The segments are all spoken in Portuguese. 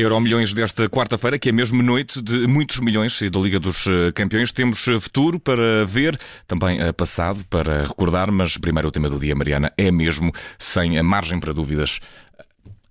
Euro milhões desta quarta-feira, que é mesmo noite de muitos milhões da Liga dos eh, Campeões. Temos eh, futuro para ver, também eh, passado para recordar, mas primeiro o tema do dia, Mariana, é mesmo, sem margem para dúvidas,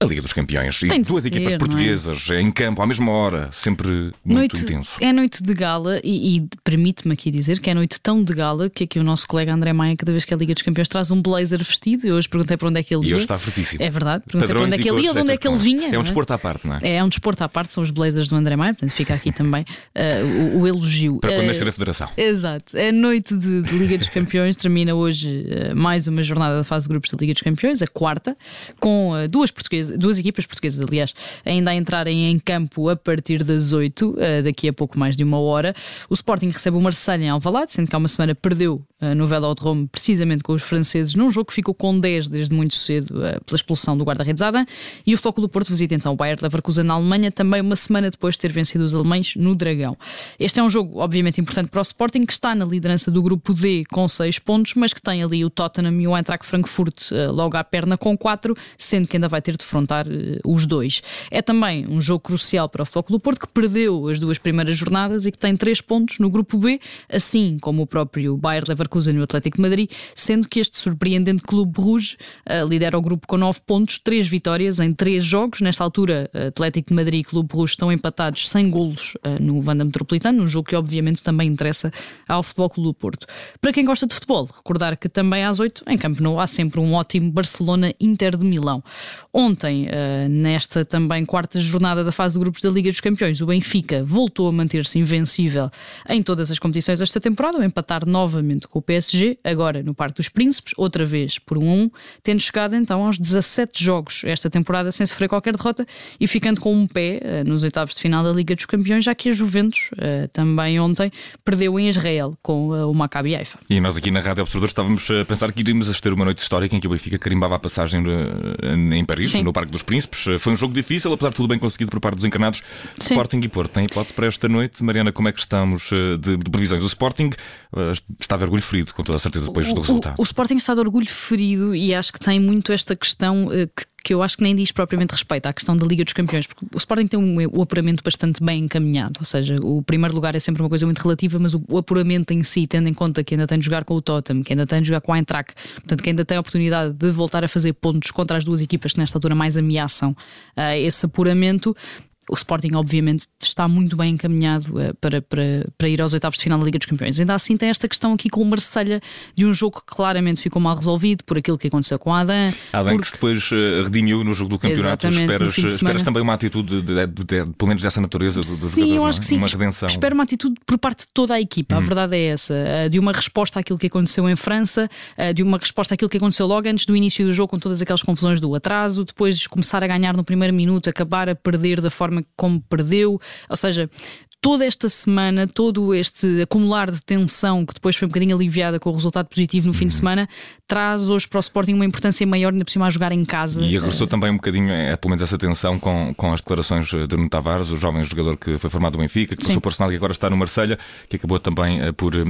a Liga dos Campeões. Tem e duas ser, equipas é? portuguesas em campo à mesma hora, sempre muito Noite- intenso. É noite de gala e, e permite-me aqui dizer que é noite tão de gala que aqui o nosso colega André Maia, cada vez que a Liga dos Campeões traz um blazer vestido, eu hoje perguntei para onde é que ele E ia. hoje está fortíssimo. É verdade, perguntei para Padrões onde é e que ele ia, de onde é que ele vinha. É um desporto à parte, não é? É um desporto à parte, são os blazers do André Maia, portanto fica aqui também eh, o, o elogio. Para quando nascer a Federação. Exato. A noite de, de Liga dos Campeões termina hoje eh, mais uma jornada da fase de grupos da Liga dos Campeões, a quarta, com eh, duas, portuguesas, duas equipas portuguesas, aliás, ainda a entrarem em campo a partir das 8, eh, daqui a pouco mais de uma hora. O Sporting recebe o Marseille em Alvalade, sendo que há uma semana perdeu eh, no Velodrome precisamente com os franceses, num jogo que ficou com 10 desde muito cedo eh, pela expulsão do guarda-redes Adam. E o Clube do Porto visita então o Bayern Leverkusen na Alemanha, também uma semana depois de ter vencido os alemães no Dragão. Este é um jogo, obviamente, importante para o Sporting, que está na liderança do grupo D com 6 pontos, mas que tem ali o Tottenham e o Eintracht Frankfurt logo à perna com 4, sendo que ainda vai ter de defrontar eh, os dois. É também um jogo crucial para o Futebol Clube do Porto, que perdeu as duas primeiras jornadas e que tem 3 pontos no grupo B, assim como o próprio Bayern Leverkusen e o Atlético de Madrid, sendo que este surpreendente Clube Rouge eh, lidera o grupo com 9 pontos, 3 vitórias em 3 jogos. Nesta altura, Atlético de Madrid e Clube Rouge estão empatados sem golos eh, no Vanda Metropolitano, um jogo que obviamente também interessa ao Futebol Clube do Porto. Para quem gosta de futebol, recordar que também às 8 em Campo Nou há sempre um ótimo Barcelona-Inter de Milão. Ontem, eh, nesta também quarta jornada da fase de grupos da Liga dos Campeões, o Benfica voltou a manter-se invencível em todas as competições esta temporada, ao empatar novamente com o PSG, agora no Parque dos Príncipes, outra vez por 1 a 1, tendo chegado então aos 17 jogos esta temporada sem sofrer qualquer derrota e ficando com um pé eh, nos oitavos de final da Liga dos Campeões, já que a Juventus eh, também ontem perdeu em Israel com o Maccabi Haifa. E nós aqui na Rádio Observador estávamos a pensar que iríamos ter uma noite histórica em que o Benfica carimbava a passagem em Paris, Sim. no Parque dos Príncipes. Foi um jogo difícil, apesar de tudo bem conseguido por parte dos encarnados. Sim. Sporting e Porto. Tem hipótese para esta noite? Mariana, como é que estamos eh, de, de previsões? O Sporting eh, está de orgulho ferido, com toda a certeza, depois do O- resultado. O, o Sporting está de orgulho ferido e acho que tem muito esta questão eh, que, que eu acho que nem diz propriamente respeito à questão da Liga dos Campeões, porque o Sporting tem um, o apuramento bastante bem encaminhado, ou seja, o primeiro lugar é sempre uma coisa muito relativa, mas o, o apuramento em si, tendo em conta que ainda tem de jogar com o Tottenham, que ainda tem de jogar com a Eintracht, portanto que ainda tem a oportunidade de voltar a fazer pontos contra as duas equipas que nesta altura mais ameaçam ah, esse apuramento. O Sporting, obviamente, está muito bem encaminhado eh, para, para, para ir aos oitavos de final da Liga dos Campeões. Ainda assim, tem esta questão aqui com o Marselha de um jogo que claramente ficou mal resolvido por aquilo que aconteceu com a Adam. Adam que porque- se depois eh, redimiu no jogo do campeonato. Esperas, de esperas também uma atitude, de, de- de- de- pelo menos dessa natureza, do, do Sim, eu acho é? que sim. Uma redenção. Espero uma atitude por parte de toda a equipa. A verdade é essa. eh, De uma resposta àquilo que aconteceu em França, eh, de uma resposta àquilo que aconteceu logo antes do início do jogo, com todas aquelas confusões do atraso, depois começar a ganhar no primeiro minuto, acabar a perder da forma como perdeu. Ou seja, toda esta semana, todo este acumular de tensão que depois foi um bocadinho aliviada com o resultado positivo no fim Uhum. de semana, traz hoje para o Sporting uma importância maior, ainda por cima a jogar em casa. E regressou também um bocadinho, é, pelo menos essa tensão com, com as declarações de Nuno Tavares, o jovem jogador que foi formado no Benfica, que Sim. passou por Arsenal e agora está no Marselha, que acabou também eh, por eh,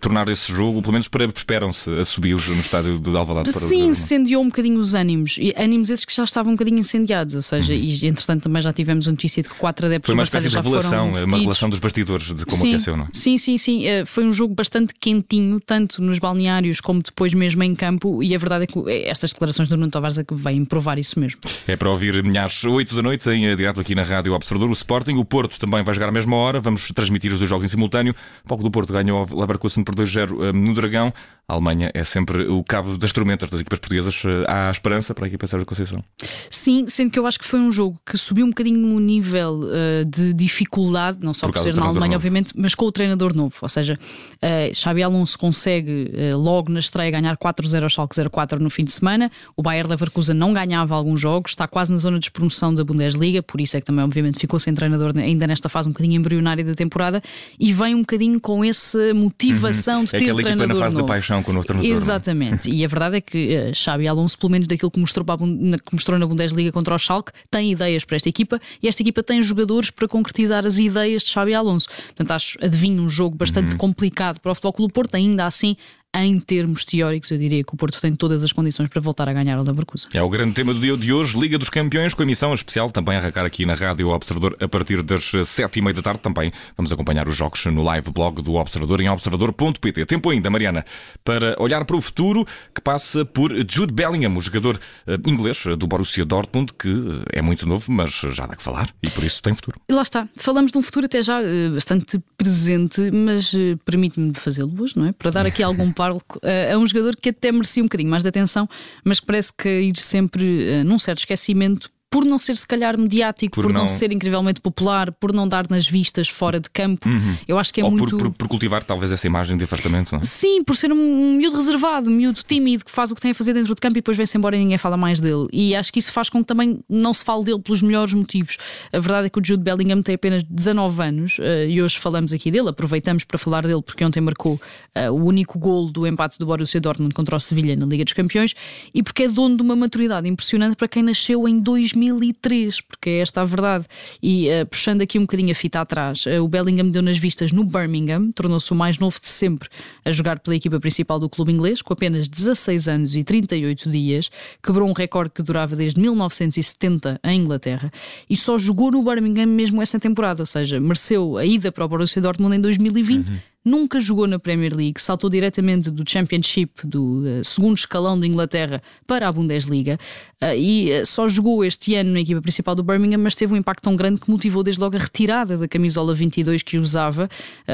tornar esse jogo, pelo menos para- esperam-se assobios no estádio de Alvalade para o Sim, é? incendiou um bocadinho os ânimos. E ânimos esses que já estavam um bocadinho incendiados. Ou seja, e entretanto também já tivemos a notícia de que quatro adeptos Uhum. Foi uma espécie de já revelação, foram uma revelação dos bastidores de como sim, aqueceu, não é? Sim, sim, sim. Eh, Foi um jogo bastante quentinho, tanto nos balneários como depois mesmo em campo. E a verdade é que eh, estas declarações do Nuno Tavares é que vêm provar isso mesmo. É para ouvir às 8 da noite, em direto aqui na Rádio Observador, o Sporting. O Porto também vai jogar à mesma hora. Vamos transmitir os dois jogos em simultâneo. O palco do Porto ganhou o Leverkusen por 2-0 eh, no Dragão. A Alemanha é sempre o cabo das tormentas das equipas portuguesas. Há esperança para a equipa Sérgio Conceição. Sim, sendo que eu acho que foi um jogo que subiu um bocadinho o nível de dificuldade, não só Por por, ser na Alemanha, novo. obviamente, mas com o treinador novo. Ou seja, uh, Xabi Alonso consegue eh, logo na estreia ganhar 4-0 ao Schalke 04 no fim de semana. O Bayer Leverkusen não ganhava alguns jogos, está quase na zona de despromoção da Bundesliga, por isso é que também, obviamente, ficou sem treinador ainda nesta fase um bocadinho embrionária da temporada e vem um bocadinho com essa motivação de É ter equipa treinador na fase novo. da paixão com o novo treinador. é? Exatamente, e a verdade é que eh, Xabi Alonso, pelo menos daquilo que mostrou, na- que mostrou na Bundesliga contra o Schalke, tem ideias para esta equipa e esta equipa tem jogadores para concretizar as ideias de Xabi Alonso. Portanto, acho, adivinho um jogo Uhum. bastante complicado para o Futebol Clube do Porto, ainda assim em termos teóricos, eu diria que o Porto tem todas as condições para voltar a ganhar o Leverkusen. É o grande tema do dia de hoje, Liga dos Campeões, com emissão especial também a arrancar aqui na Rádio Observador a partir das sete e meia da tarde. Também vamos acompanhar os jogos no live blog do Observador em observador.pt. Tempo ainda, Mariana, para olhar para o futuro que passa por Jude Bellingham, o jogador eh, inglês do Borussia Dortmund, que eh, é muito novo, mas já dá que falar e por isso tem futuro. E lá está. Falamos de um futuro até já bastante presente, mas permite-me fazê-lo hoje, não é? Para dar aqui algum palco uh, a um jogador que até merecia um bocadinho mais de atenção, mas que parece cair sempre num certo esquecimento por não ser se calhar mediático, por, por não... não... ser incrivelmente popular, por não dar nas vistas fora de campo. Uhum. Eu acho que é Ou muito. Por, por, por, cultivar talvez essa imagem de afastamento, não é? Sim, por ser um miúdo reservado, um miúdo tímido, que faz o que tem a fazer dentro de campo e depois vem-se embora e ninguém fala mais dele. E acho que isso faz com que também não se fale dele pelos melhores motivos. A verdade é que o Jude Bellingham tem apenas 19 anos uh, e hoje falamos aqui dele, aproveitamos para falar dele porque ontem marcou uh, o único gol do empate do Borussia Dortmund contra o Sevilha na Liga dos Campeões e porque é dono de uma maturidade impressionante para quem nasceu em 2003 porque é esta a verdade. E uh, puxando aqui um bocadinho a fita atrás, uh, o Bellingham deu nas vistas no Birmingham, tornou-se o mais novo de sempre a jogar pela equipa principal do clube inglês, com apenas 16 anos e 38 dias, quebrou um recorde que durava desde 1970 em Inglaterra e só jogou no Birmingham mesmo essa temporada, ou seja, mereceu a ida para o Borussia Dortmund em 2020. Uhum nunca jogou na Premier League, saltou diretamente do Championship, do uh, segundo escalão da Inglaterra, para a Bundesliga uh, e uh, só jogou este ano na equipa principal do Birmingham, mas teve um impacto tão grande que motivou desde logo a retirada da camisola 22 que usava,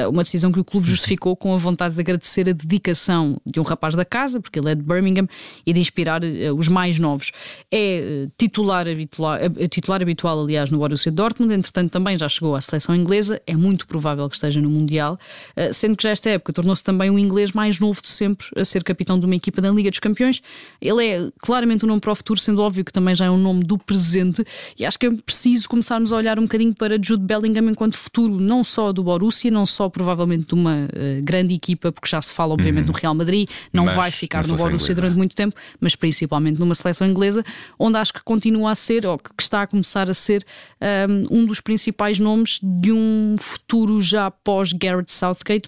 uma decisão que o clube justificou com a vontade de agradecer a dedicação de um rapaz da casa, porque ele é de Birmingham, e de inspirar os mais novos. É titular habitual, titular habitual, aliás, no Borussia Dortmund, entretanto também já chegou à seleção inglesa, é muito provável que esteja no Mundial sendo que já esta época tornou-se também o inglês mais novo de sempre a ser capitão de uma equipa da Liga dos Campeões. Ele é claramente um nome para o futuro, sendo óbvio que também já é um nome do presente, e acho que é preciso começarmos a olhar um bocadinho para Jude Bellingham enquanto futuro, não só do Borussia, não só provavelmente de uma uh, grande equipa, porque já se fala, obviamente, uhum. no Real Madrid, não mas, vai ficar no Borussia inglesa. durante muito tempo, mas principalmente numa seleção inglesa, onde acho que continua a ser, ou que está a começar a ser, um, um dos principais nomes de um futuro já pós Garrett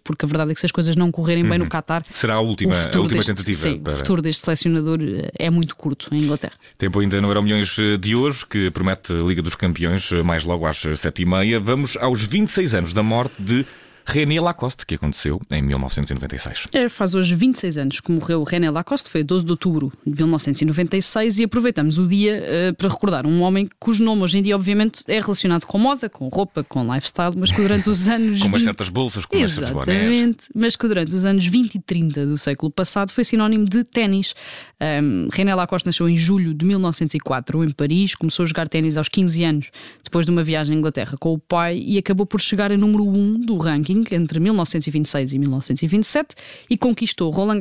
Porque a verdade é que se as coisas não correrem bem no uhum. Qatar. Será a última, a última deste, tentativa. Sim, para... o futuro deste selecionador eh, é muito curto em Inglaterra. Tempo ainda no Euro Milhões eh, de hoje, que promete a Liga dos Campeões eh, mais logo às sete e meia. Vamos aos 26 anos da morte de René Lacoste, que aconteceu em 1996. É, faz hoje 26 anos que morreu René Lacoste, foi 12 de outubro de 1996, e aproveitamos o dia uh, para recordar um homem cujo nome hoje em dia, obviamente, é relacionado com moda, com roupa, com lifestyle, mas que durante os anos. com 20... certas bolsas, com umas bonés. Exatamente, mas que durante os anos 20 e 30 do século passado foi sinónimo de ténis. Um, René Lacoste nasceu em julho de 1904 em Paris, começou a jogar ténis aos 15 anos, depois de uma viagem à Inglaterra com o pai, e acabou por chegar a número 1 do ranking entre 1926 e 1927 e conquistou Roland,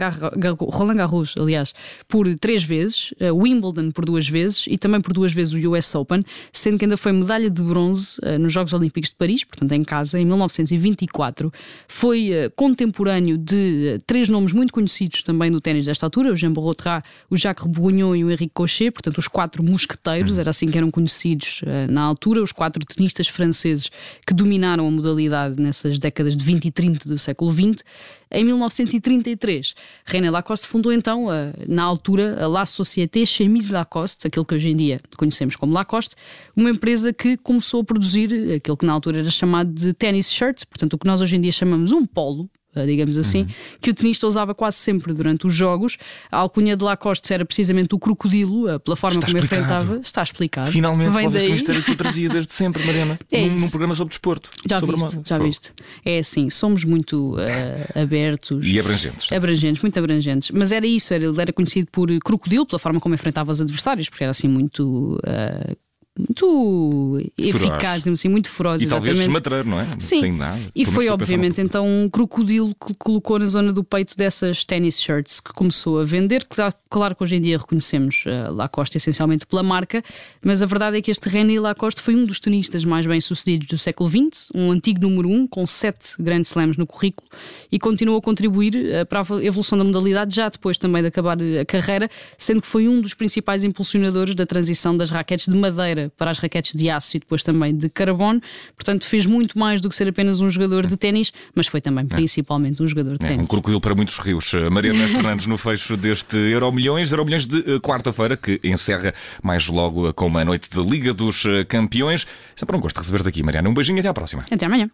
Roland Garros, aliás, por três vezes, uh, Wimbledon por duas vezes e também por duas vezes o US Open, sendo que ainda foi medalha de bronze uh, nos Jogos Olímpicos de Paris, portanto em casa, em 1924. Foi uh, contemporâneo de três nomes muito conhecidos também do ténis desta altura, o Jean Barrotrat, o Jacques Bourgognon e o Henrique Cochet, portanto os quatro mosqueteiros, uhum. era assim que eram conhecidos na altura, os quatro tenistas franceses que dominaram a modalidade nessas décadas décadas de 20 e 30 do século XX. Em 1933, René Lacoste fundou então, na altura, a La Société Chemise Lacoste, aquilo que hoje em dia conhecemos como Lacoste, uma empresa que começou a produzir aquilo que na altura era chamado de tennis shirts, portanto, o que nós hoje em dia chamamos um polo, digamos assim, uhum. que o tenista usava quase sempre durante os jogos. A alcunha de Lacoste era precisamente o crocodilo, eh, pela forma Está como explicado. enfrentava. Está explicado. Finalmente, Vem talvez daí. este mistério que eu trazia desde sempre, Mariana, é num, num, programa sobre desporto. Já sobre viste, já viste. É assim, somos muito uh, abertos. E abrangentes. Abrangentes, muito abrangentes. Mas era isso, era, ele era conhecido por crocodilo, pela forma como enfrentava os adversários, porque era assim muito. Uh, muito eficaz, assim, muito feroz. E exatamente. talvez matreiro, não é? Sim. Sem nada. E foi, obviamente, então um crocodilo que colocou na zona do peito dessas tennis shirts que começou a vender. Claro que hoje em dia reconhecemos uh, Lacoste essencialmente pela marca, mas a verdade é que este René Lacoste foi um dos tenistas mais bem-sucedidos do século XX, um antigo número um, com sete grandes slams no currículo, e continuou a contribuir uh, para a evolução da modalidade já depois também de acabar a carreira, sendo que foi um dos principais impulsionadores da transição das raquetes de madeira para, as raquetes de aço e depois também de carbono. Portanto, fez muito mais do que ser apenas um jogador de ténis, mas foi também principalmente um jogador de É, ténis. um crocodilo para muitos rios. Mariana Fernandes no fecho deste Euro Milhões, Euro Milhões de uh, quarta-feira, que encerra mais logo com uma noite de Liga dos uh, Campeões. Sempre um gosto de receber-te aqui, Mariana. Um beijinho e até à próxima. Até amanhã.